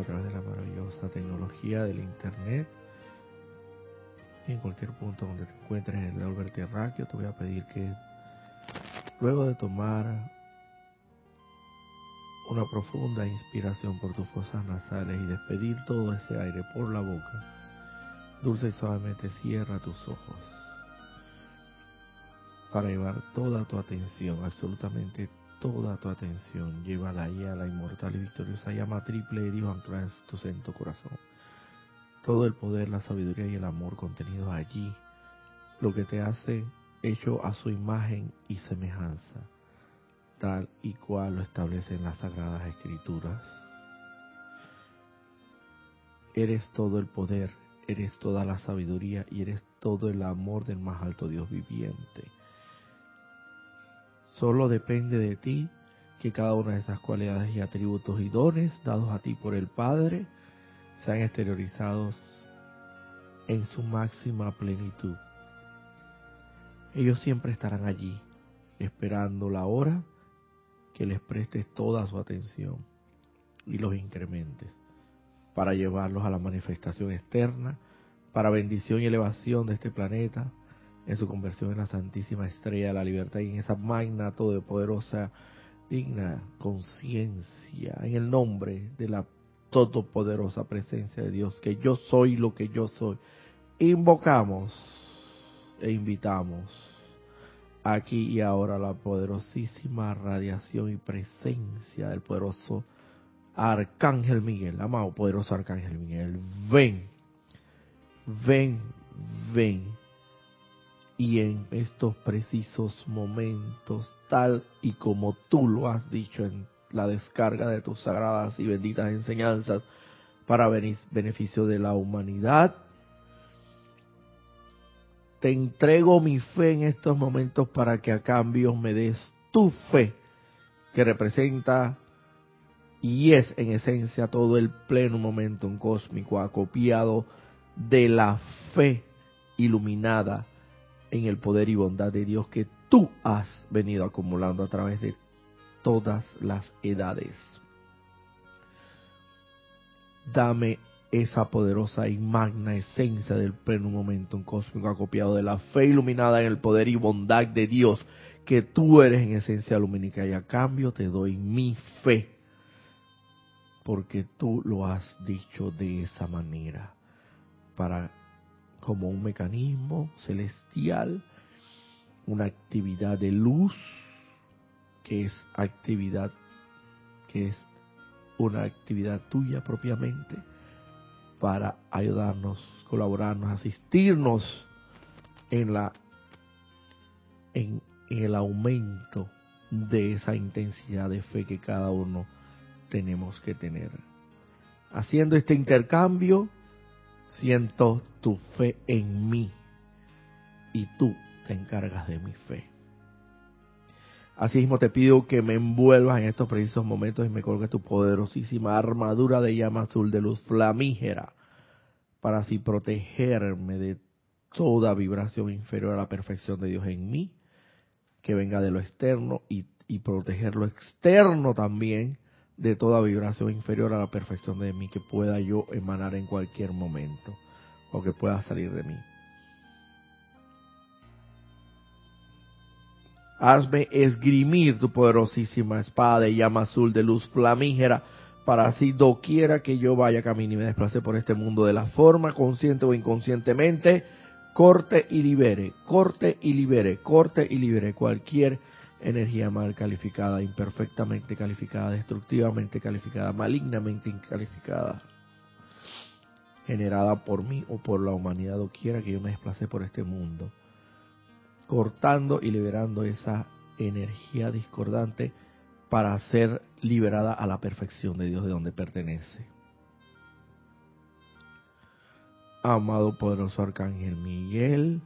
a través de la maravillosa tecnología del Internet. Y en cualquier punto donde te encuentres en el Albert Terráqueo, te voy a pedir que luego de tomar una profunda inspiración por tus fosas nasales y despedir todo ese aire por la boca, dulce y suavemente cierra tus ojos para llevar toda tu atención, absolutamente toda tu atención, llévala ahí a la inmortal y victoriosa llama triple de Dios anclada en tu santo corazón. Todo el poder, la sabiduría y el amor contenidos allí, lo que te hace hecho a su imagen y semejanza, tal y cual lo establecen las sagradas escrituras. Eres todo el poder, eres toda la sabiduría y eres todo el amor del más alto Dios viviente Solo depende de ti que cada una de esas cualidades y atributos y dones dados a ti por el Padre sean exteriorizados en su máxima plenitud. Ellos siempre estarán allí, esperando la hora que les prestes toda su atención y los incrementes, para llevarlos a la manifestación externa, para bendición y elevación de este planeta, en su conversión en la Santísima Estrella de la Libertad y en esa magna todopoderosa, digna conciencia, en el nombre de la todopoderosa presencia de Dios, que yo soy lo que yo soy. Invocamos e invitamos aquí y ahora la poderosísima radiación y presencia del poderoso Arcángel Miguel, amado poderoso Arcángel Miguel, ven, ven, ven y en estos precisos momentos, tal y como tú lo has dicho en la descarga de tus sagradas y benditas enseñanzas para beneficio de la humanidad. Te entrego mi fe en estos momentos para que a cambio me des tu fe, que representa y es en esencia todo el pleno momento cósmico acopiado de la fe iluminada en el poder y bondad de Dios que tú has venido acumulando a través de todas las edades. Dame esa poderosa y magna esencia del pleno momento cósmico acopiado de la fe iluminada en el poder y bondad de Dios, que tú eres en esencia lumínica y a cambio te doy mi fe, porque tú lo has dicho de esa manera, para como un mecanismo celestial, una actividad de luz, que es actividad, que es una actividad tuya propiamente, para ayudarnos, colaborarnos, asistirnos en la en, en el aumento de esa intensidad de fe que cada uno tenemos que tener. Haciendo este intercambio, siento tu fe en mí y tú te encargas de mi fe. Así mismo te pido que me envuelvas en estos precisos momentos y me colgues tu poderosísima armadura de llama azul de luz flamígera para así protegerme de toda vibración inferior a la perfección de Dios en mí, que venga de lo externo y proteger lo externo también de toda vibración inferior a la perfección de mí que pueda yo emanar en cualquier momento o que pueda salir de mí. Hazme esgrimir tu poderosísima espada de llama azul de luz flamígera para así doquiera que yo vaya camino y me desplace por este mundo de la forma consciente o inconscientemente, corte y libere, corte y libere, corte y libere cualquier energía mal calificada, imperfectamente calificada, destructivamente calificada, malignamente calificada, generada por mí o por la humanidad o quiera que yo me desplace por este mundo, cortando y liberando esa energía discordante para ser liberada a la perfección de Dios de donde pertenece. Amado poderoso Arcángel Miguel,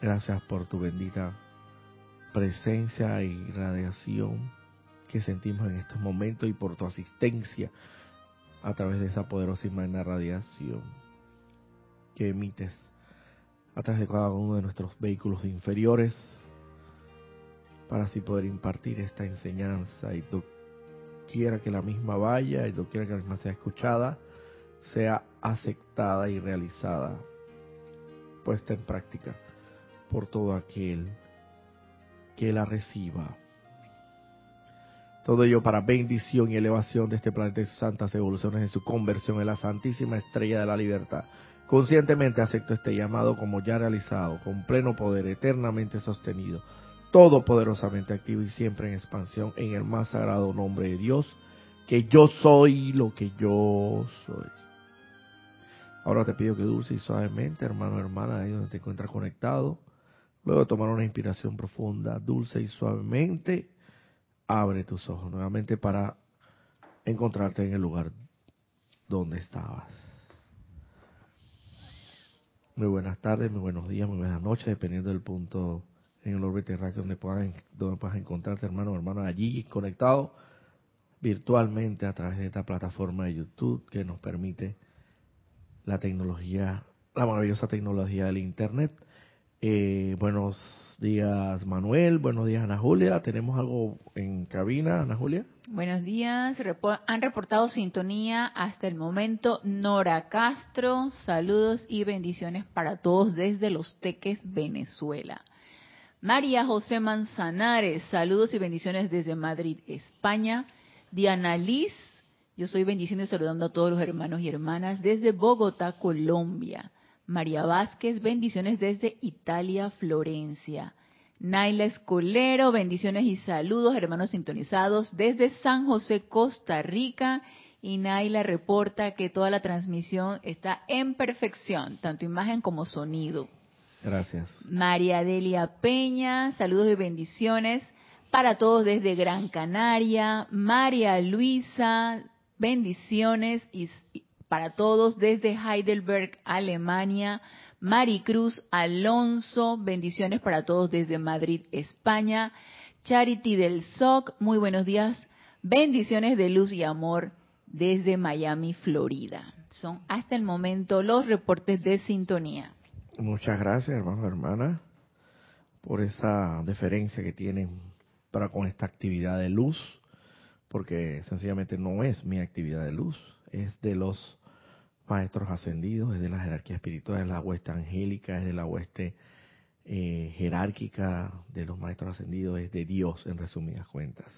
gracias por tu bendita presencia y radiación que sentimos en estos momentos y por tu asistencia a través de esa poderosa y magna radiación que emites a través de cada uno de nuestros vehículos inferiores para así poder impartir esta enseñanza. Y quiera que la misma vaya y quiera que la misma sea escuchada, sea aceptada y realizada, puesta en práctica por todo aquel que la reciba. Todo ello para bendición y elevación de este planeta y sus santas evoluciones en su conversión en la Santísima Estrella de la Libertad. Conscientemente acepto este llamado como ya realizado, con pleno poder, eternamente sostenido, todopoderosamente activo y siempre en expansión en el más sagrado nombre de Dios, que yo soy lo que yo soy. Ahora te pido que dulce y suavemente, hermano, hermana, ahí donde te encuentras conectado, luego de tomar una inspiración profunda, dulce y suavemente, abre tus ojos nuevamente para encontrarte en el lugar donde estabas. Muy buenas tardes, muy buenos días, muy buenas noches, dependiendo del punto en el orbe terráqueo donde puedas, donde puedas encontrarte, hermano o hermana, allí conectado virtualmente a través de esta plataforma de YouTube que nos permite la tecnología, la maravillosa tecnología del Internet. Eh, buenos días Manuel, buenos días Ana Julia. ¿Tenemos algo en cabina, Ana Julia? Buenos días, han reportado sintonía hasta el momento Nora Castro. Saludos y bendiciones para todos desde Los Teques, Venezuela. María José Manzanares, saludos y bendiciones desde Madrid, España. Diana Liz, yo soy bendiciendo y saludando a todos los hermanos y hermanas desde Bogotá, Colombia. María Vázquez, bendiciones desde Italia, Florencia. Naila Escolero, bendiciones y saludos, hermanos sintonizados desde San José, Costa Rica. Y Naila reporta que toda la transmisión está en perfección, tanto imagen como sonido. Gracias. María Delia Peña, saludos y bendiciones para todos desde Gran Canaria. María Luisa, bendiciones y para todos desde Heidelberg, Alemania. Maricruz Alonso, bendiciones para todos desde Madrid, España. Charity del SOC, muy buenos días. Bendiciones de luz y amor desde Miami, Florida. Son hasta el momento los reportes de sintonía. Muchas gracias, hermanos y hermanas, por esa deferencia que tienen para con esta actividad de luz porque sencillamente no es mi actividad de luz, es de los maestros ascendidos, es de la jerarquía espiritual, es la hueste angélica, es de la hueste eh, jerárquica de los maestros ascendidos, es de Dios en resumidas cuentas.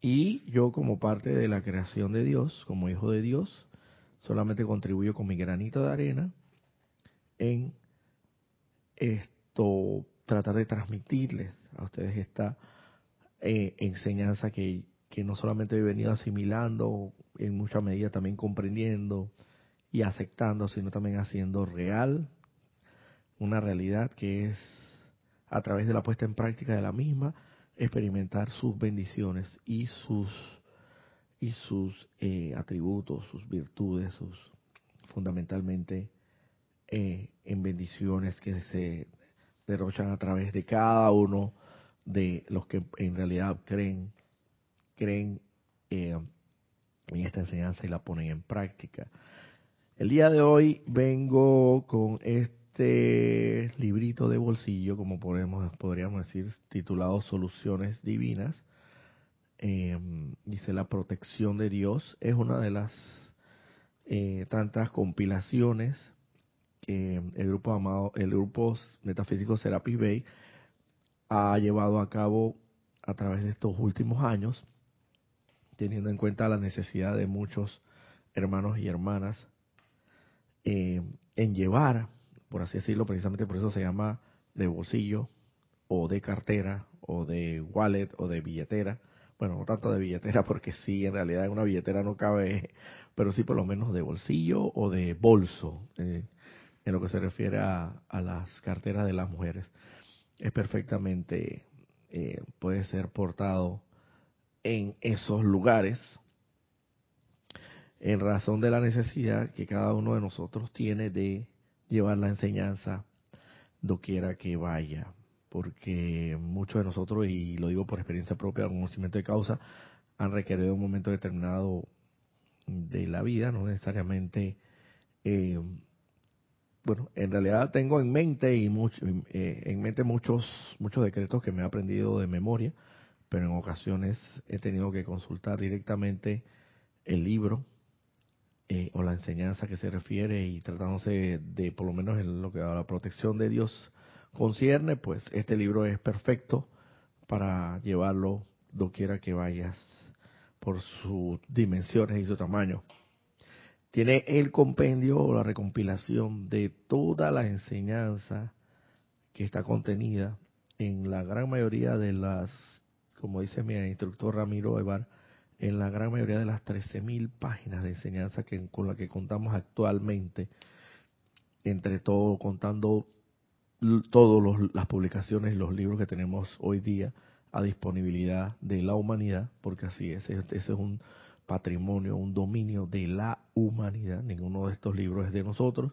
Y yo como parte de la creación de Dios, como hijo de Dios, solamente contribuyo con mi granito de arena en esto, tratar de transmitirles a ustedes esta eh, enseñanza que que no solamente he venido asimilando, en mucha medida también comprendiendo y aceptando, sino también haciendo real una realidad que es a través de la puesta en práctica de la misma experimentar sus bendiciones y sus y sus eh, atributos, sus virtudes, sus fundamentalmente eh, en bendiciones que se derrochan a través de cada uno de los que en realidad creen creen eh, en esta enseñanza y la ponen en práctica. El día de hoy vengo con este librito de bolsillo, como podemos, podríamos decir, titulado Soluciones Divinas. Eh, dice la protección de Dios. Es una de las eh, tantas compilaciones que el grupo amado, el grupo metafísico Serapis Bay ha llevado a cabo a través de estos últimos años teniendo en cuenta la necesidad de muchos hermanos y hermanas eh, en llevar, por así decirlo, precisamente por eso se llama de bolsillo o de cartera o de wallet o de billetera. Bueno, no tanto de billetera porque sí, en realidad en una billetera no cabe, pero sí por lo menos de bolsillo o de bolso, eh, en lo que se refiere a, las carteras de las mujeres. Es perfectamente, eh, puede ser portado en esos lugares en razón de la necesidad que cada uno de nosotros tiene de llevar la enseñanza doquiera que vaya, porque muchos de nosotros, y lo digo por experiencia propia, conocimiento de causa, han requerido un momento determinado de la vida, no necesariamente, eh, bueno, en realidad tengo en mente y eh, en mente muchos muchos decretos que me he aprendido de memoria, pero en ocasiones he tenido que consultar directamente el libro eh, o la enseñanza que se refiere y tratándose de, por lo menos en lo que a la protección de Dios concierne, pues este libro es perfecto para llevarlo doquiera que vayas por sus dimensiones y su tamaño. Tiene el compendio o la recompilación de toda la enseñanza que está contenida en la gran mayoría de las, como dice mi instructor Ramiro Evar, en la gran mayoría de las 13.000 páginas de enseñanza que, con la que contamos actualmente, entre todo, contando todas las publicaciones y los libros que tenemos hoy día a disponibilidad de la humanidad, porque así es, ese es un patrimonio, un dominio de la humanidad, ninguno de estos libros es de nosotros,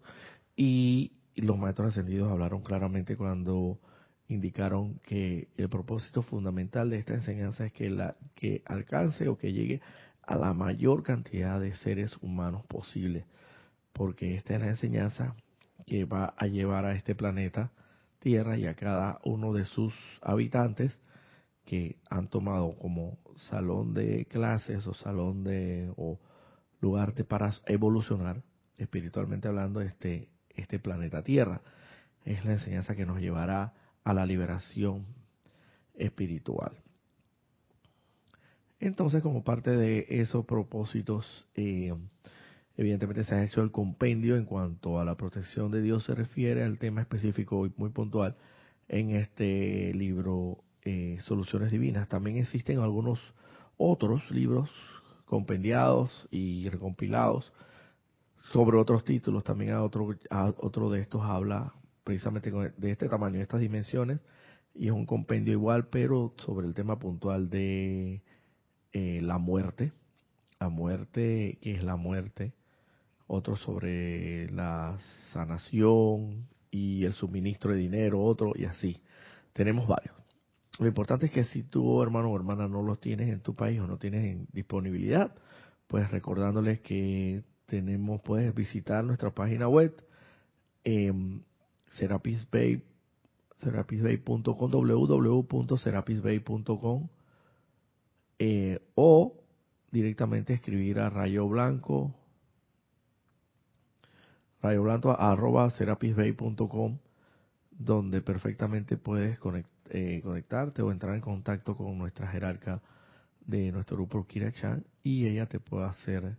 y los maestros ascendidos hablaron claramente cuando indicaron que el propósito fundamental de esta enseñanza es que la que alcance o que llegue a la mayor cantidad de seres humanos posible, porque esta es la enseñanza que va a llevar a este planeta Tierra y a cada uno de sus habitantes que han tomado como salón de clases o salón de o lugar para evolucionar espiritualmente hablando este este planeta Tierra. Es la enseñanza que nos llevará a la liberación espiritual. Entonces, como parte de esos propósitos, eh, evidentemente se ha hecho el compendio en cuanto a la protección de Dios se refiere al tema específico y muy puntual en este libro eh, Soluciones Divinas. También existen algunos otros libros compendiados y recompilados sobre otros títulos. También a otro, a otro de estos habla precisamente de este tamaño, de estas dimensiones, y es un compendio igual, pero sobre el tema puntual de eh, la muerte, la muerte, ¿qué es la muerte? Otro sobre la sanación y el suministro de dinero, otro y así. Tenemos varios. Lo importante es que si tu hermano o hermana no los tienes en tu país o no tienes en disponibilidad, pues recordándoles que tenemos, puedes visitar nuestra página web eh, Serapis Bay, serapisbay.com, eh, o directamente escribir a Rayo Blanco, Rayo Blanco arroba serapisbay.com, donde perfectamente puedes eh, conectarte o entrar en contacto con nuestra jerarca de nuestro grupo Kira Chan y ella te puede hacer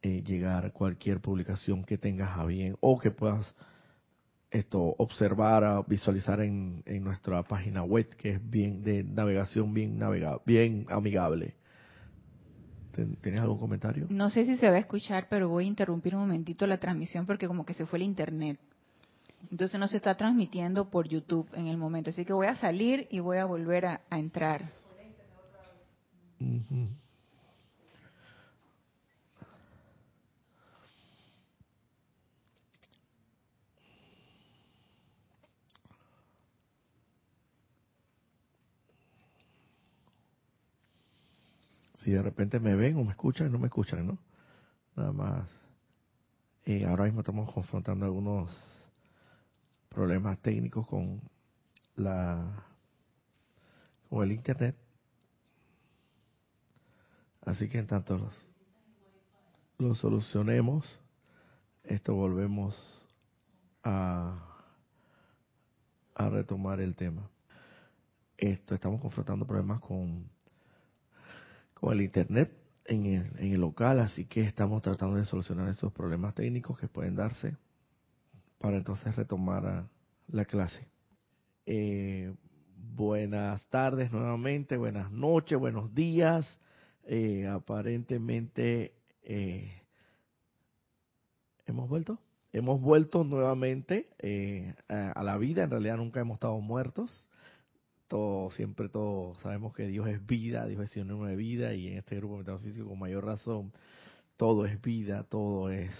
eh, llegar cualquier publicación que tengas a bien o que puedas esto observar, visualizar en, en, nuestra página web, que es bien de navegación bien navegable, bien amigable. ¿Tienes algún comentario? No sé si se va a escuchar, pero voy a interrumpir un momentito la transmisión porque como que se fue el internet. Entonces no se está transmitiendo por YouTube en el momento. Así que voy a salir y voy a volver a, entrar. Si de repente me ven o me escuchan, no me escuchan, ¿no? Nada más. Eh, ahora mismo estamos confrontando algunos problemas técnicos con la con el internet. Así que en tanto los, los solucionemos, esto volvemos a, a retomar el tema. Esto estamos confrontando problemas con con el Internet en el, en el local, así que estamos tratando de solucionar esos problemas técnicos que pueden darse para entonces retomar la clase. Eh, buenas tardes nuevamente, buenas noches, buenos días. Eh, aparentemente eh, hemos vuelto, hemos vuelto nuevamente a, a, la vida. En realidad nunca hemos estado muertos siempre todos sabemos que Dios es vida, Dios es sinónimo de vida y en este grupo metafísico con mayor razón todo es vida, todo es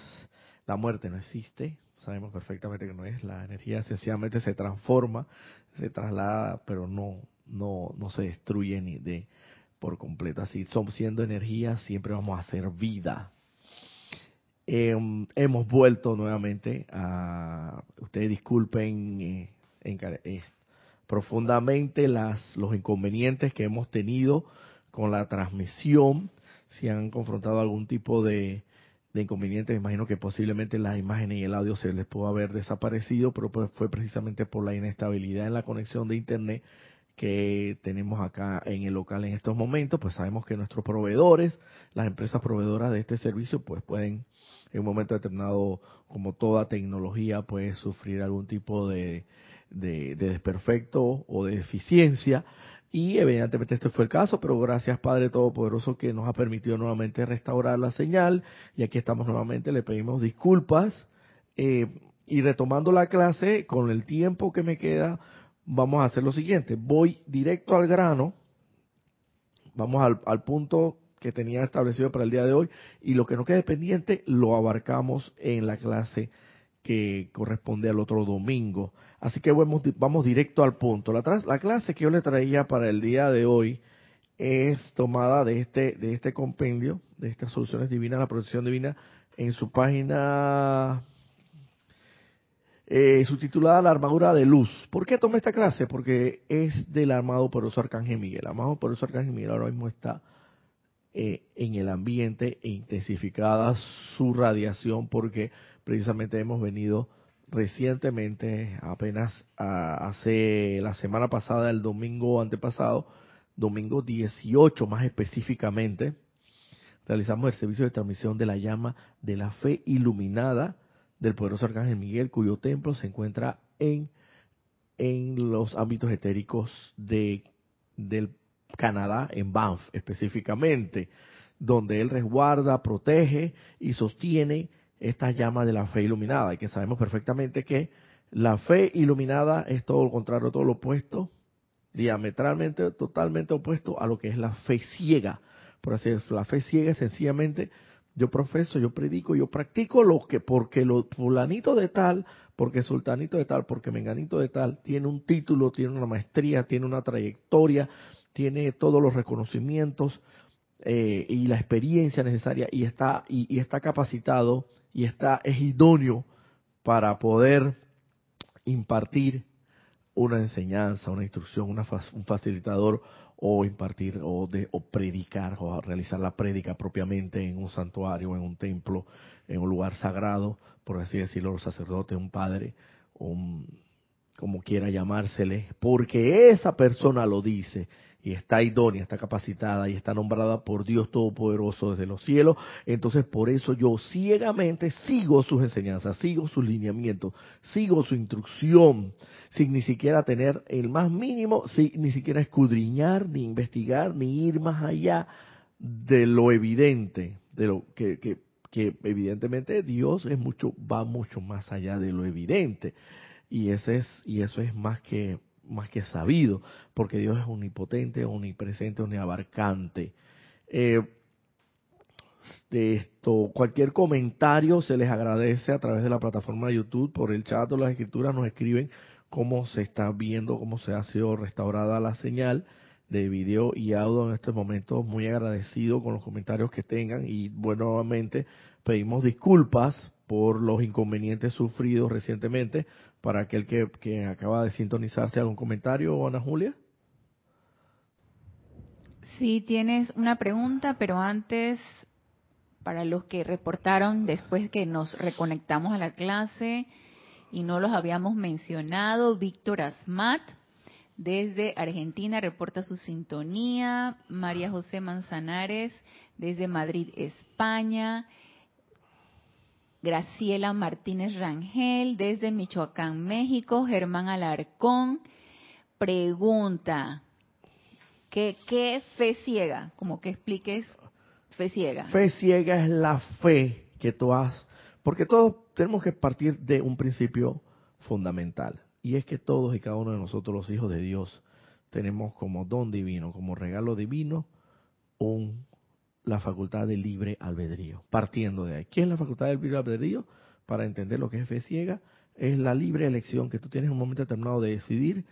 la muerte no existe, sabemos perfectamente que no es, la energía sencillamente se transforma, se traslada, pero no no no se destruye ni de por completo, así somos siendo energía siempre vamos a ser vida. Em, hemos vuelto nuevamente a ustedes disculpen eh, eh, profundamente las, los inconvenientes que hemos tenido con la transmisión, si han confrontado algún tipo de, de inconveniente, me imagino que posiblemente las imágenes y el audio se les pudo haber desaparecido, pero pues fue precisamente por la inestabilidad en la conexión de internet que tenemos acá en el local en estos momentos, pues sabemos que nuestros proveedores, las empresas proveedoras de este servicio, pues pueden en un momento determinado, como toda tecnología, puede sufrir algún tipo de, de, desperfecto o de deficiencia. Y evidentemente este fue el caso, pero gracias Padre Todopoderoso que nos ha permitido nuevamente restaurar la señal. Y aquí estamos nuevamente, le pedimos disculpas. Eh, y retomando la clase, con el tiempo que me queda, vamos a hacer lo siguiente. Voy directo al grano. Vamos al, al punto que tenía establecido para el día de hoy y lo que no quede pendiente lo abarcamos en la clase que corresponde al otro domingo. Así que vamos, directo al punto. La, la clase que yo le traía para el día de hoy es tomada de este, de este compendio, de estas soluciones divinas, la protección divina, en su página eh, subtitulada La armadura de luz. ¿Por qué tomé esta clase? Porque es del armado poderoso Arcángel Miguel. El armado poderoso Arcángel Miguel ahora mismo está eh, en el ambiente e intensificada su radiación porque precisamente hemos venido recientemente, apenas hace la semana pasada, el domingo antepasado, domingo 18 más específicamente, realizamos el servicio de transmisión de la llama de la fe iluminada del poderoso Arcángel Miguel, cuyo templo se encuentra en, en los ámbitos etéricos de, del Canadá, en Banff específicamente, donde él resguarda, protege y sostiene esta llama de la fe iluminada, y que sabemos perfectamente que la fe iluminada es todo lo contrario, todo lo opuesto, diametralmente, totalmente opuesto a lo que es la fe ciega. Por así decirlo, la fe ciega es sencillamente yo profeso, yo predico, yo practico lo que, porque lo fulanito de tal, porque sultanito de tal, porque menganito de tal, tiene un título, tiene una maestría, tiene una trayectoria, tiene todos los reconocimientos eh, y la experiencia necesaria y está y, está capacitado y está es idóneo para poder impartir una enseñanza, una instrucción, una, un facilitador o impartir o, de, o predicar o realizar la prédica propiamente en un santuario, en un templo, en un lugar sagrado, por así decirlo, los sacerdotes, un padre, un, como quiera llamársele, porque esa persona lo dice y está idónea, está capacitada y está nombrada por Dios Todopoderoso desde los cielos, entonces por eso yo ciegamente sigo sus enseñanzas, sigo sus lineamientos, sigo su instrucción, sin ni siquiera tener el más mínimo, sin ni siquiera escudriñar, ni investigar, ni ir más allá de lo evidente, de lo que, que, que evidentemente Dios es mucho, va mucho más allá de lo evidente. Y ese es, y eso es más que más que sabido, porque Dios es omnipotente, omnipresente, omniabarcante. Eh, esto, cualquier comentario se les agradece a través de la plataforma de YouTube, por el chat o las escrituras nos escriben cómo se está viendo, cómo se ha sido restaurada la señal de video y audio en este momento. Muy agradecido con los comentarios que tengan y bueno, nuevamente pedimos disculpas por los inconvenientes sufridos recientemente, para aquel que, acaba de sintonizarse, ¿algún comentario, Ana Julia? Sí, tienes una pregunta, pero antes, para los que reportaron después que nos reconectamos a la clase y no los habíamos mencionado, Víctor Asmat, desde Argentina, reporta su sintonía, María José Manzanares, desde Madrid, España, Graciela Martínez Rangel desde Michoacán, México, Germán Alarcón, pregunta, ¿qué, ¿qué fe ciega? Como que expliques fe ciega. Fe ciega es la fe que tú has, porque todos tenemos que partir de un principio fundamental, y es que todos y cada uno de nosotros, los hijos de Dios, tenemos como don divino, como regalo divino, un la facultad de libre albedrío, partiendo de ahí. ¿Qué es la facultad del libre albedrío? Para entender lo que es fe ciega, es la libre elección que tú tienes en un momento determinado de decidir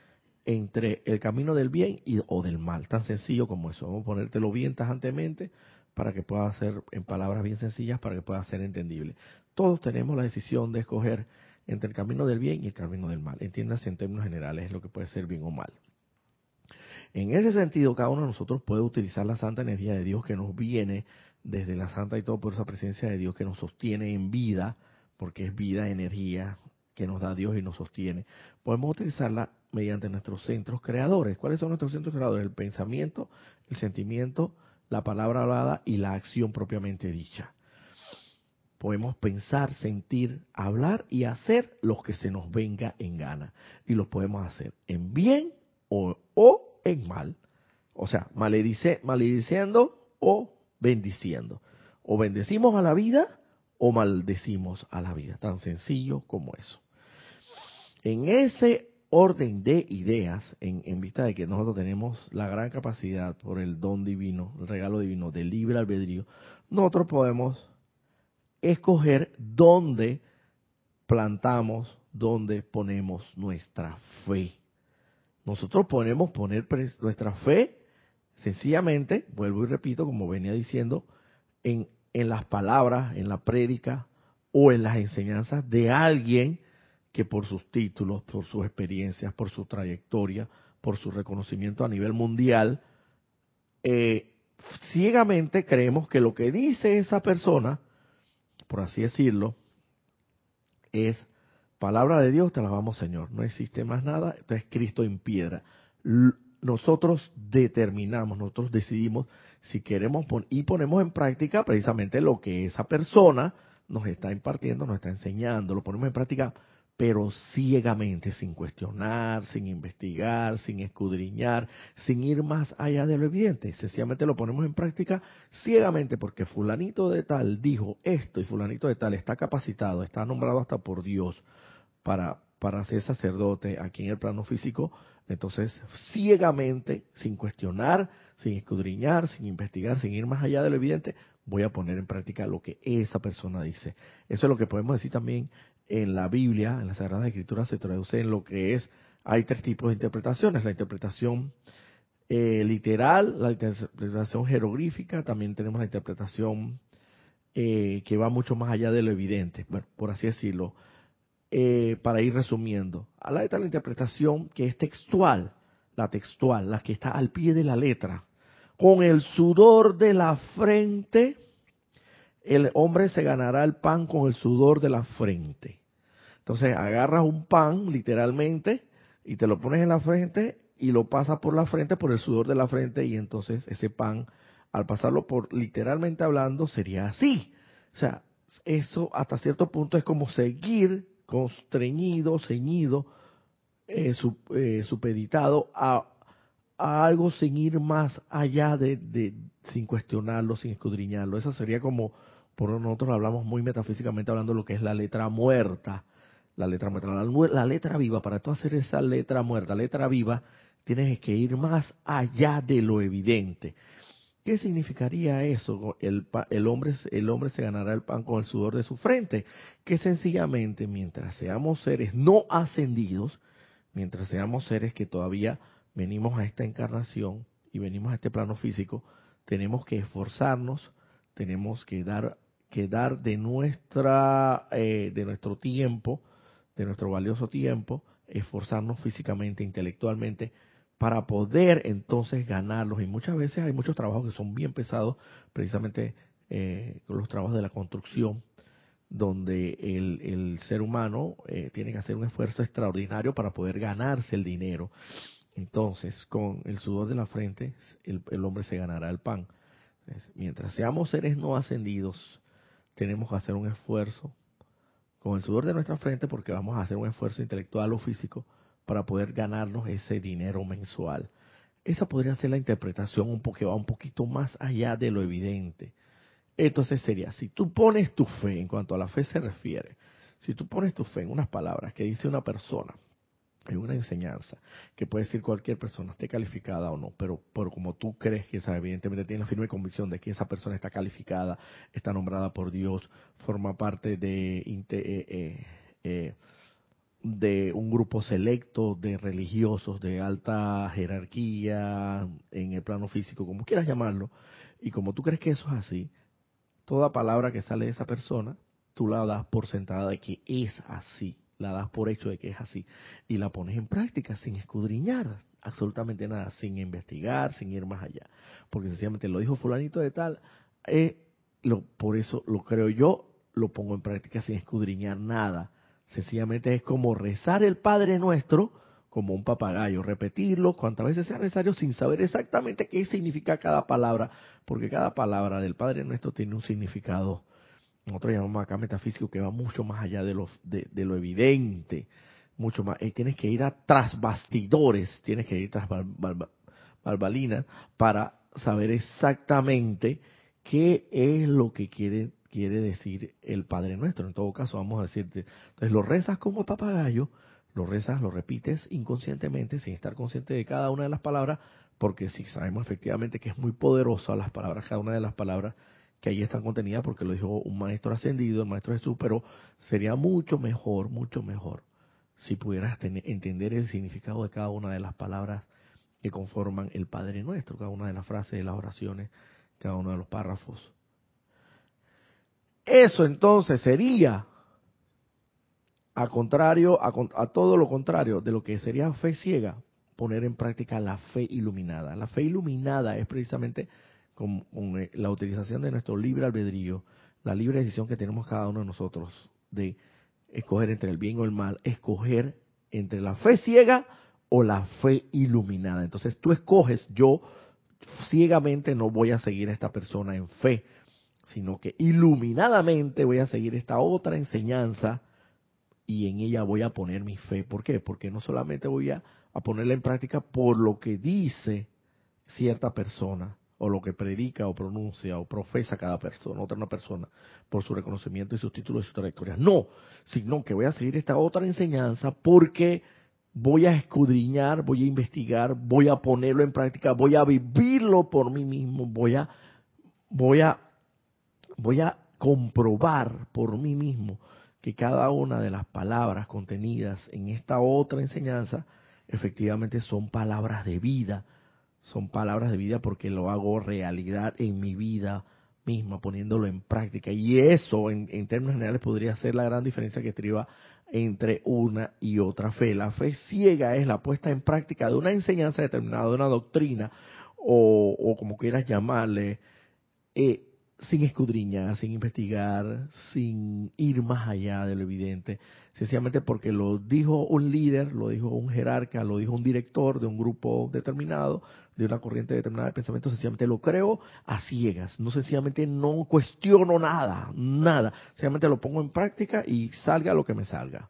entre el camino del bien y, o del mal, tan sencillo como eso. Vamos a ponértelo bien tajantemente para que pueda ser, en palabras bien sencillas, para que pueda ser entendible. Todos tenemos la decisión de escoger entre el camino del bien y el camino del mal. Entiéndase en términos generales lo que puede ser bien o mal. En ese sentido, cada uno de nosotros puede utilizar la santa energía de Dios que nos viene desde la santa y todo por esa presencia de Dios que nos sostiene en vida, porque es vida, energía que nos da Dios y nos sostiene. Podemos utilizarla mediante nuestros centros creadores. ¿Cuáles son nuestros centros creadores? El pensamiento, el sentimiento, la palabra hablada y la acción propiamente dicha. Podemos pensar, sentir, hablar y hacer lo que se nos venga en gana. Y lo podemos hacer en bien o, en mal. O sea, maledice, malediciendo o bendiciendo. O bendecimos a la vida o maldecimos a la vida. Tan sencillo como eso. En ese orden de ideas, en, vista de que nosotros tenemos la gran capacidad por el don divino, el regalo divino del libre albedrío, nosotros podemos escoger dónde plantamos, dónde ponemos nuestra fe. Nosotros podemos poner nuestra fe sencillamente, vuelvo y repito, como venía diciendo, en, en las palabras, en la prédica o en las enseñanzas de alguien que por sus títulos, por sus experiencias, por su trayectoria, por su reconocimiento a nivel mundial, eh, ciegamente creemos que lo que dice esa persona, por así decirlo, es palabra de Dios, te la vamos Señor, no existe más nada, esto es Cristo en piedra. Nosotros determinamos, nosotros decidimos si queremos y ponemos en práctica precisamente lo que esa persona nos está impartiendo, nos está enseñando, lo ponemos en práctica pero ciegamente, sin cuestionar, sin investigar, sin escudriñar, sin ir más allá de lo evidente. Sencillamente lo ponemos en práctica ciegamente porque fulanito de tal dijo esto y fulanito de tal está capacitado, está nombrado hasta por Dios para, para ser sacerdote aquí en el plano físico. Entonces, ciegamente, sin cuestionar, sin escudriñar, sin investigar, sin ir más allá de lo evidente, voy a poner en práctica lo que esa persona dice. Eso es lo que podemos decir también en la Biblia, en la Sagrada Escritura, se traduce en lo que es, hay tres tipos de interpretaciones, la interpretación eh, literal, la interpretación jeroglífica, también tenemos la interpretación eh, que va mucho más allá de lo evidente, por así decirlo, eh, para ir resumiendo. A la, la interpretación que es textual, la textual, la que está al pie de la letra, con el sudor de la frente, el hombre se ganará el pan con el sudor de la frente. Entonces agarras un pan, literalmente, y te lo pones en la frente y lo pasas por la frente, por el sudor de la frente, y entonces ese pan, al pasarlo por, literalmente hablando, sería así. O sea, eso hasta cierto punto es como seguir constreñido, ceñido, eh, eh, supeditado a, algo sin ir más allá de, sin cuestionarlo, sin escudriñarlo. Eso sería como, por nosotros hablamos muy metafísicamente hablando de lo que es la letra muerta la letra muerta. La, letra viva, para tú hacer esa letra muerta, letra viva, tienes que ir más allá de lo evidente. ¿Qué significaría eso? El, hombre, el hombre se ganará el pan con el sudor de su frente. Que sencillamente, mientras seamos seres no ascendidos, mientras seamos seres que todavía venimos a esta encarnación y venimos a este plano físico, tenemos que esforzarnos, tenemos que dar, que dar de nuestra, eh, de nuestro tiempo, de nuestro valioso tiempo, esforzarnos físicamente, intelectualmente, para poder entonces ganarlos. Y muchas veces hay muchos trabajos que son bien pesados, precisamente eh, los trabajos de la construcción, donde el, ser humano eh, tiene que hacer un esfuerzo extraordinario para poder ganarse el dinero. Entonces, con el sudor de la frente, el, el hombre se ganará el pan. Mientras seamos seres no ascendidos, tenemos que hacer un esfuerzo con el sudor de nuestra frente porque vamos a hacer un esfuerzo intelectual o físico para poder ganarnos ese dinero mensual. Esa podría ser la interpretación un que va un poquito más allá de lo evidente. Entonces sería, si tú pones tu fe, en cuanto a la fe se refiere, si tú pones tu fe en unas palabras que dice una persona, en una enseñanza que puede decir cualquier persona, esté calificada o no, pero, por como tú crees que esa, evidentemente tienes la firme convicción de que esa persona está calificada, está nombrada por Dios, forma parte de, eh, eh, eh, de un grupo selecto de religiosos de alta jerarquía en el plano físico, como quieras llamarlo, y como tú crees que eso es así, toda palabra que sale de esa persona, tú la das por sentada de que es así la das por hecho de que es así y la pones en práctica sin escudriñar absolutamente nada, sin investigar, sin ir más allá. Porque sencillamente lo dijo fulanito de tal, eh, lo, por eso lo creo yo, lo pongo en práctica sin escudriñar nada. Sencillamente es como rezar el Padre Nuestro como un papagayo, repetirlo cuantas veces sea necesario sin saber exactamente qué significa cada palabra, porque cada palabra del Padre Nuestro tiene un significado, nosotros llamamos acá metafísico, que va mucho más allá de lo, de, lo evidente, mucho más. Eh, tienes que ir a tras bastidores, tienes que ir tras balbalinas para saber exactamente qué es lo que quiere, quiere decir el Padre Nuestro. En todo caso, vamos a decirte, entonces lo rezas como papagayo, lo rezas, lo repites inconscientemente, sin estar consciente de cada una de las palabras, porque si sabemos efectivamente que es muy poderosa las palabras, cada una de las palabras que ahí están contenidas, porque lo dijo un maestro ascendido, el maestro Jesús, pero sería mucho mejor, mucho mejor, si pudieras entender el significado de cada una de las palabras que conforman el Padre Nuestro, cada una de las frases de las oraciones, cada uno de los párrafos. Eso entonces sería a contrario, a, todo lo contrario de lo que sería fe ciega, poner en práctica la fe iluminada. La fe iluminada es precisamente con, eh, la utilización de nuestro libre albedrío, la libre decisión que tenemos cada uno de nosotros de escoger entre el bien o el mal, escoger entre la fe ciega o la fe iluminada. Entonces tú escoges, yo ciegamente no voy a seguir a esta persona en fe, sino que iluminadamente voy a seguir esta otra enseñanza y en ella voy a poner mi fe. ¿Por qué? Porque no solamente voy a, ponerla en práctica por lo que dice cierta persona, o lo que predica o pronuncia o profesa cada persona, otra una persona, por su reconocimiento y sus títulos y sus trayectorias. No, sino que voy a seguir esta otra enseñanza porque voy a escudriñar, voy a investigar, voy a ponerlo en práctica, voy a vivirlo por mí mismo, voy a, voy a, voy a comprobar por mí mismo que cada una de las palabras contenidas en esta otra enseñanza efectivamente son palabras de vida, son palabras de vida porque lo hago realidad en mi vida misma, poniéndolo en práctica. Y eso, en, términos generales, podría ser la gran diferencia que estriba entre una y otra fe. La fe ciega es la puesta en práctica de una enseñanza determinada, de una doctrina, o, o como quieras llamarle, eh, sin escudriñar, sin investigar, sin ir más allá de lo evidente, sencillamente porque lo dijo un líder, lo dijo un jerarca, lo dijo un director de un grupo determinado, de una corriente determinada de pensamiento, sencillamente lo creo a ciegas, no sencillamente no cuestiono nada, nada, sencillamente lo pongo en práctica y salga lo que me salga.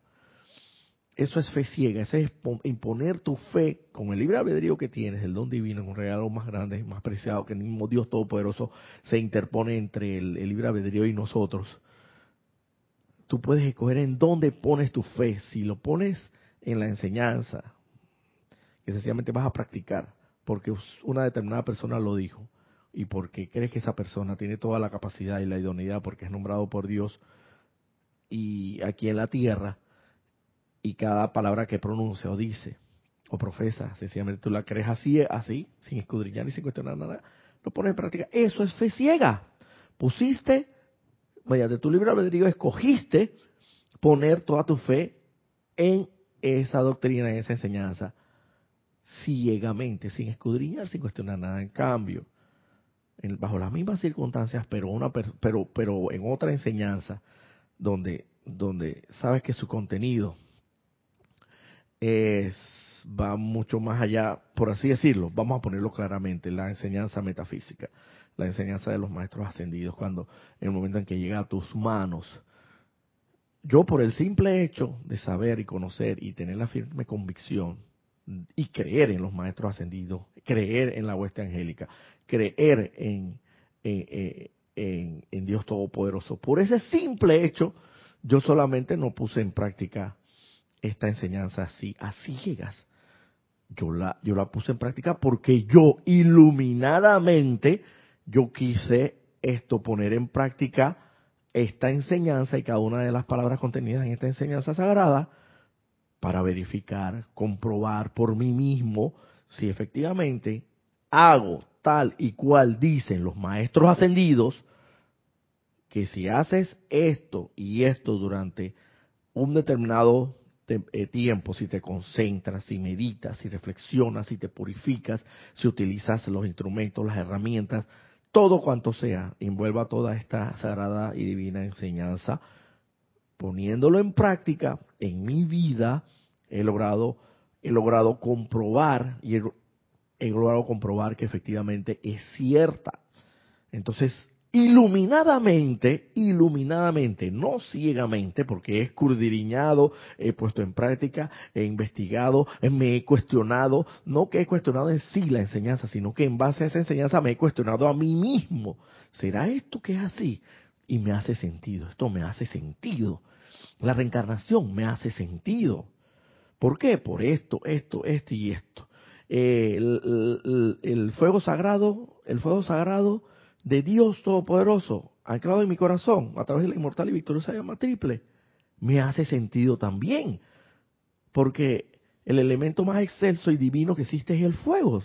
Eso es fe ciega, eso es imponer tu fe con el libre albedrío que tienes, el don divino, un regalo más grande y más preciado que el mismo Dios Todopoderoso se interpone entre el, libre albedrío y nosotros. Tú puedes escoger en dónde pones tu fe. Si lo pones en la enseñanza, que sencillamente vas a practicar, porque una determinada persona lo dijo, y porque crees que esa persona tiene toda la capacidad y la idoneidad porque es nombrado por Dios y aquí en la tierra, y cada palabra que pronuncia o dice o profesa, sencillamente tú la crees así, así, sin escudriñar ni sin cuestionar nada, lo pones en práctica. Eso es fe ciega. Pusiste, de tu libre albedrío, escogiste poner toda tu fe en esa doctrina, en esa enseñanza, ciegamente, sin escudriñar, sin cuestionar nada. En cambio, bajo las mismas circunstancias, pero una pero pero en otra enseñanza donde donde sabes que su contenido es, va mucho más allá, por así decirlo, vamos a ponerlo claramente, la enseñanza metafísica, la enseñanza de los maestros ascendidos, cuando en el momento en que llega a tus manos, yo por el simple hecho de saber y conocer y tener la firme convicción y creer en los maestros ascendidos, creer en la hueste angélica, creer en, en, en, en Dios Todopoderoso, por ese simple hecho, yo solamente no puse en práctica esta enseñanza así, así llegas. Yo la, yo la puse en práctica porque yo iluminadamente, yo quise esto, poner en práctica esta enseñanza y cada una de las palabras contenidas en esta enseñanza sagrada para verificar, comprobar por mí mismo si efectivamente hago tal y cual dicen los maestros ascendidos, que si haces esto y esto durante un determinado tiempo, si te concentras, si meditas, si reflexionas, si te purificas, si utilizas los instrumentos, las herramientas, todo cuanto sea, envuelva toda esta sagrada y divina enseñanza, poniéndolo en práctica en mi vida, he logrado, he logrado comprobar y he, he logrado comprobar que efectivamente es cierta. Entonces, iluminadamente, iluminadamente, no ciegamente, porque he escudriñado, he puesto en práctica, he investigado, me he cuestionado, no que he cuestionado en sí la enseñanza, sino que en base a esa enseñanza me he cuestionado a mí mismo. ¿Será esto que es así? Y me hace sentido, esto me hace sentido. La reencarnación me hace sentido. ¿Por qué? Por esto, esto, esto y esto. el, el fuego sagrado, el fuego sagrado de Dios Todopoderoso, anclado en mi corazón, a través de la inmortal y victoriosa llama triple, me hace sentido también. Porque el elemento más excelso y divino que existe es el fuego.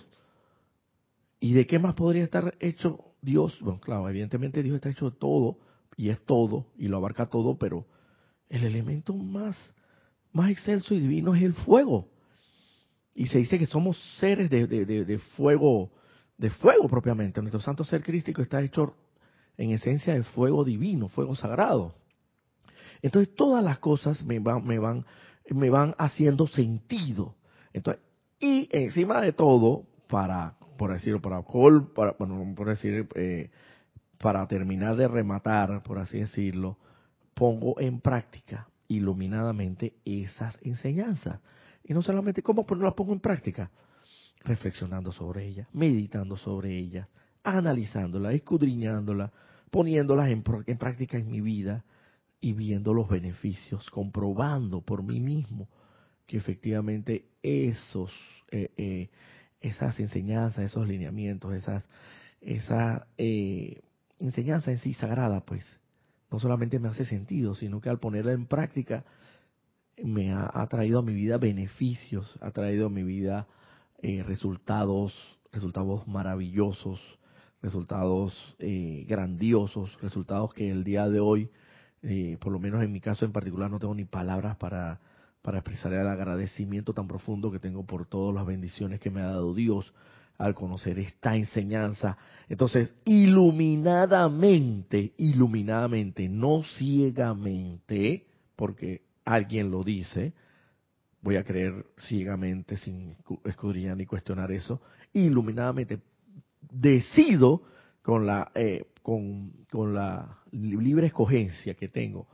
¿Y de qué más podría estar hecho Dios? Bueno, claro, evidentemente Dios está hecho de todo, y es todo, y lo abarca todo, pero el elemento más, más excelso y divino es el fuego. Y se dice que somos seres de, de, de fuego de fuego propiamente. Nuestro santo ser crístico está hecho en esencia de fuego divino, fuego sagrado. Entonces todas las cosas me van, me van, me van haciendo sentido. Entonces, y encima de todo, para, por decirlo, para, para bueno, por decir, eh, para terminar de rematar, por así decirlo, pongo en práctica iluminadamente esas enseñanzas. Y no solamente cómo, pues no las pongo en práctica reflexionando sobre ella, meditando sobre ella, analizándola, escudriñándola, poniéndolas en, práctica en mi vida y viendo los beneficios, comprobando por mí mismo que efectivamente esos, eh, eh, esas enseñanzas, esos lineamientos, esas, esa eh, enseñanza en sí sagrada, pues no solamente me hace sentido, sino que al ponerla en práctica me ha, ha traído a mi vida beneficios, ha traído a mi vida eh, resultados, resultados maravillosos, resultados eh, grandiosos, resultados que el día de hoy, eh, por lo menos en mi caso en particular, no tengo ni palabras para, para expresar el agradecimiento tan profundo que tengo por todas las bendiciones que me ha dado Dios al conocer esta enseñanza. Entonces, iluminadamente, iluminadamente, no ciegamente, porque alguien lo dice, voy a creer ciegamente, sin escudriñar ni cuestionar eso, iluminadamente decido con la, eh, con, con, la libre escogencia que tengo,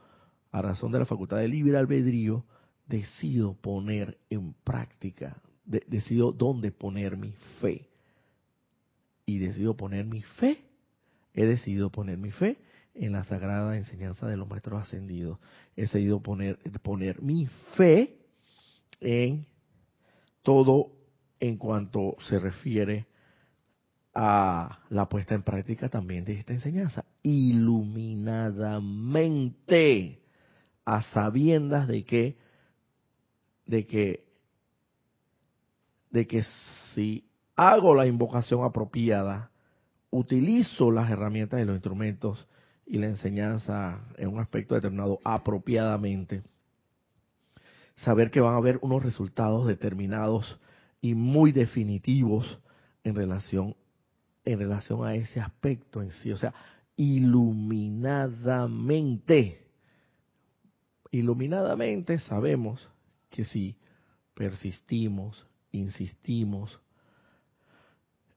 a razón de la facultad de libre albedrío, decido poner en práctica, decido dónde poner mi fe. Y decido poner mi fe, he decidido poner mi fe en la sagrada enseñanza de los maestros ascendidos. He decidido poner, poner mi fe en todo en cuanto se refiere a la puesta en práctica también de esta enseñanza, iluminadamente, a sabiendas de que, de que, de que si hago la invocación apropiada, utilizo las herramientas y los instrumentos y la enseñanza en un aspecto determinado apropiadamente, saber que van a haber unos resultados determinados y muy definitivos en relación en relación a ese aspecto en sí, o sea, iluminadamente iluminadamente sabemos que si persistimos, insistimos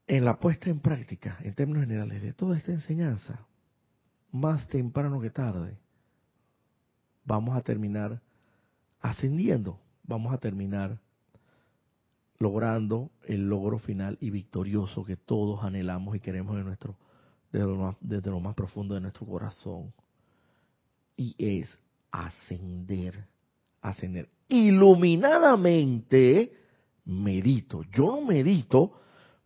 en la puesta en práctica, en términos generales, de toda esta enseñanza, más temprano que tarde, vamos a terminar ascendiendo, vamos a terminar logrando el logro final y victorioso que todos anhelamos y queremos nuestro, desde lo más, desde lo más profundo de nuestro corazón. Y es ascender, ascender. Iluminadamente medito. Yo no medito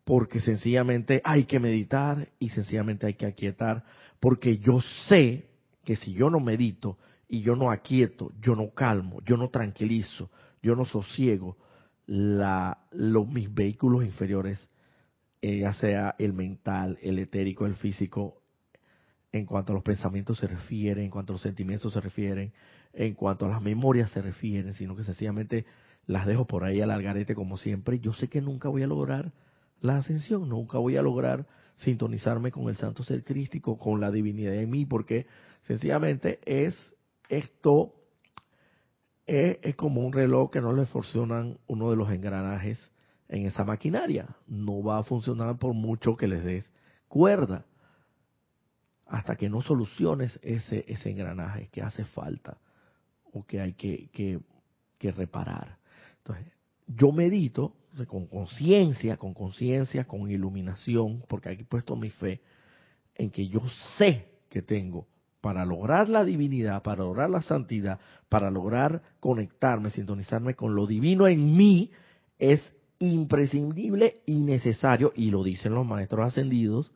porque sencillamente hay que meditar y sencillamente hay que aquietar, porque yo sé que si yo no medito, y yo no aquieto, yo no calmo, yo no tranquilizo, yo no sosiego los, mis vehículos inferiores, eh, ya sea el mental, el etérico, el físico, en cuanto a los pensamientos se refiere, en cuanto a los sentimientos se refieren, en cuanto a las memorias se refieren, sino que sencillamente las dejo por ahí al algarete como siempre. Yo sé que nunca voy a lograr la ascensión, nunca voy a lograr sintonizarme con el santo ser crístico, con la divinidad en mí, porque sencillamente es esto, es, como un reloj que no le funcionan uno de los engranajes en esa maquinaria. No va a funcionar por mucho que les des cuerda hasta que no soluciones ese, ese engranaje que hace falta o que hay que, que, reparar. Entonces, yo medito con conciencia, con conciencia, con iluminación, porque aquí he puesto mi fe en que yo sé que tengo para lograr la divinidad, para lograr la santidad, para lograr conectarme, sintonizarme con lo divino en mí, es imprescindible y necesario, y lo dicen los maestros ascendidos,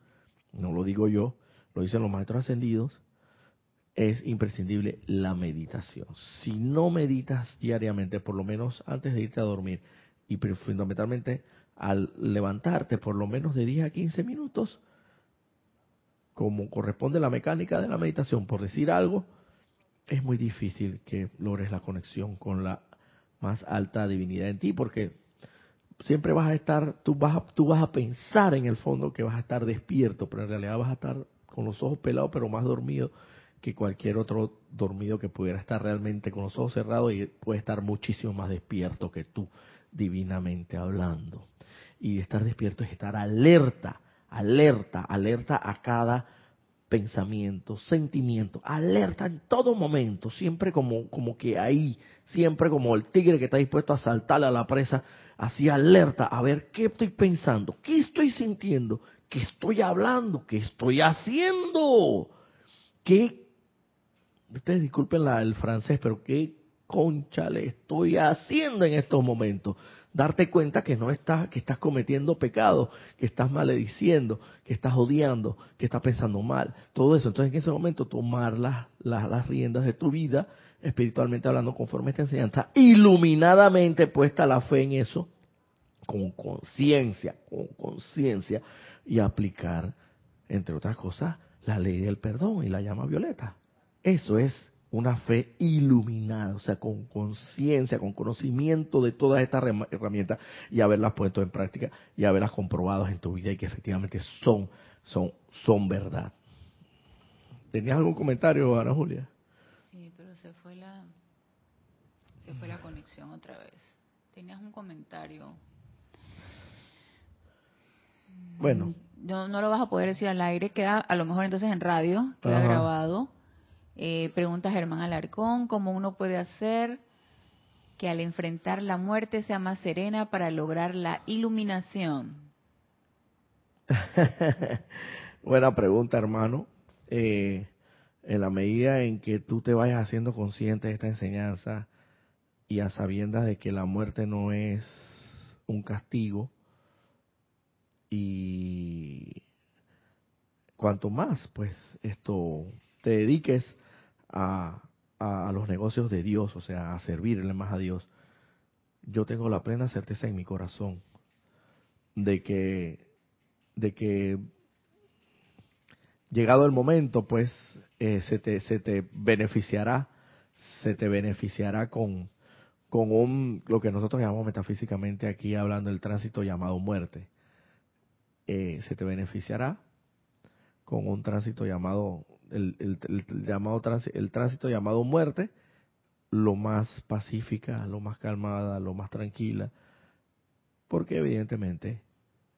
no lo digo yo, lo dicen los maestros ascendidos, es imprescindible la meditación. Si no meditas diariamente, por lo menos antes de irte a dormir, y fundamentalmente al levantarte por lo menos de 10 a 15 minutos, como corresponde la mecánica de la meditación, por decir algo, es muy difícil que logres la conexión con la más alta divinidad en ti, porque siempre vas a estar, tú vas a, tú vas a pensar en el fondo que vas a estar despierto, pero en realidad vas a estar con los ojos pelados, pero más dormido que cualquier otro dormido que pudiera estar realmente con los ojos cerrados y puede estar muchísimo más despierto que tú, divinamente hablando. Y estar despierto es estar alerta, alerta, alerta a cada pensamiento, sentimiento, alerta en todo momento, siempre como, como que ahí, siempre como el tigre que está dispuesto a saltarle a la presa, así alerta a ver qué estoy pensando, qué estoy sintiendo, ¿Qué estoy hablando? ¿Qué estoy haciendo? ¿Qué? Ustedes disculpen la, el francés, pero ¿qué concha le estoy haciendo en estos momentos? Darte cuenta que no estás, que estás cometiendo pecado, que estás malediciendo, que estás odiando, que estás pensando mal, todo eso. Entonces en ese momento tomar las, las, las riendas de tu vida, espiritualmente hablando, conforme a esta enseñanza, iluminadamente puesta la fe en eso, con conciencia, con conciencia, y aplicar, entre otras cosas, la ley del perdón y la llama violeta. Eso es una fe iluminada, o sea, con conciencia, con conocimiento de todas estas herramientas y haberlas puesto en práctica y haberlas comprobado en tu vida y que efectivamente son, son, son verdad. ¿Tenías algún comentario, Ana Julia? Sí, pero se fue la, se fue la conexión otra vez. Tenías un comentario. Bueno. No, no lo vas a poder decir al aire, queda a lo mejor entonces en radio, queda grabado. Eh, pregunta Germán Alarcón, ¿cómo uno puede hacer que al enfrentar la muerte sea más serena para lograr la iluminación? Buena pregunta, hermano. Eh, en la medida en que tú te vayas haciendo consciente de esta enseñanza y a sabiendas de que la muerte no es un castigo, y cuanto más pues esto te dediques a, a, los negocios de Dios, o sea, a servirle más a Dios, yo tengo la plena certeza en mi corazón de que de que llegado el momento pues eh, se te se te beneficiará se te beneficiará con con un lo que nosotros llamamos metafísicamente aquí hablando del tránsito llamado muerte. Eh, se te beneficiará con un tránsito llamado el, llamado el tránsito llamado muerte lo más pacífica lo más calmada lo más tranquila porque evidentemente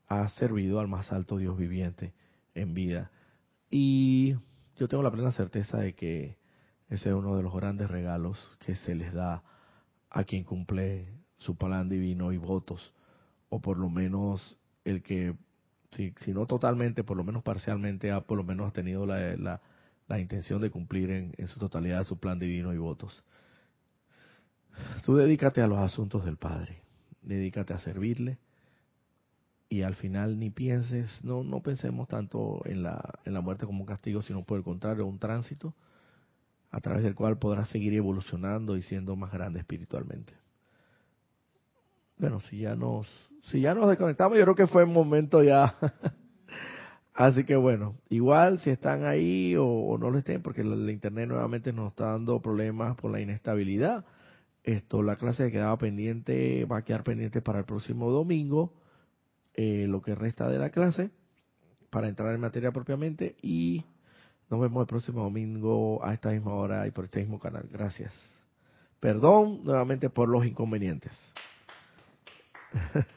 ha servido al más alto Dios viviente en vida. Y yo tengo la plena certeza de que ese es uno de los grandes regalos que se les da a quien cumple su plan divino y votos o por lo menos el que si, si no totalmente, por lo menos parcialmente, ha por lo menos tenido la, intención de cumplir en, en, su totalidad su plan divino y votos. Tú dedícate a los asuntos del Padre, dedícate a servirle y al final ni pienses, no, no pensemos tanto en la, en la muerte como un castigo, sino por el contrario, un tránsito a través del cual podrás seguir evolucionando y siendo más grande espiritualmente. Bueno, si ya nos, si ya nos desconectamos, yo creo que fue un momento ya Así que bueno, igual si están ahí o, no lo estén, porque el, internet nuevamente nos está dando problemas por la inestabilidad. Esto, la clase que quedaba pendiente va a quedar pendiente para el próximo domingo, eh, lo que resta de la clase, para entrar en materia propiamente y nos vemos el próximo domingo a esta misma hora y por este mismo canal. Gracias. Perdón nuevamente por los inconvenientes.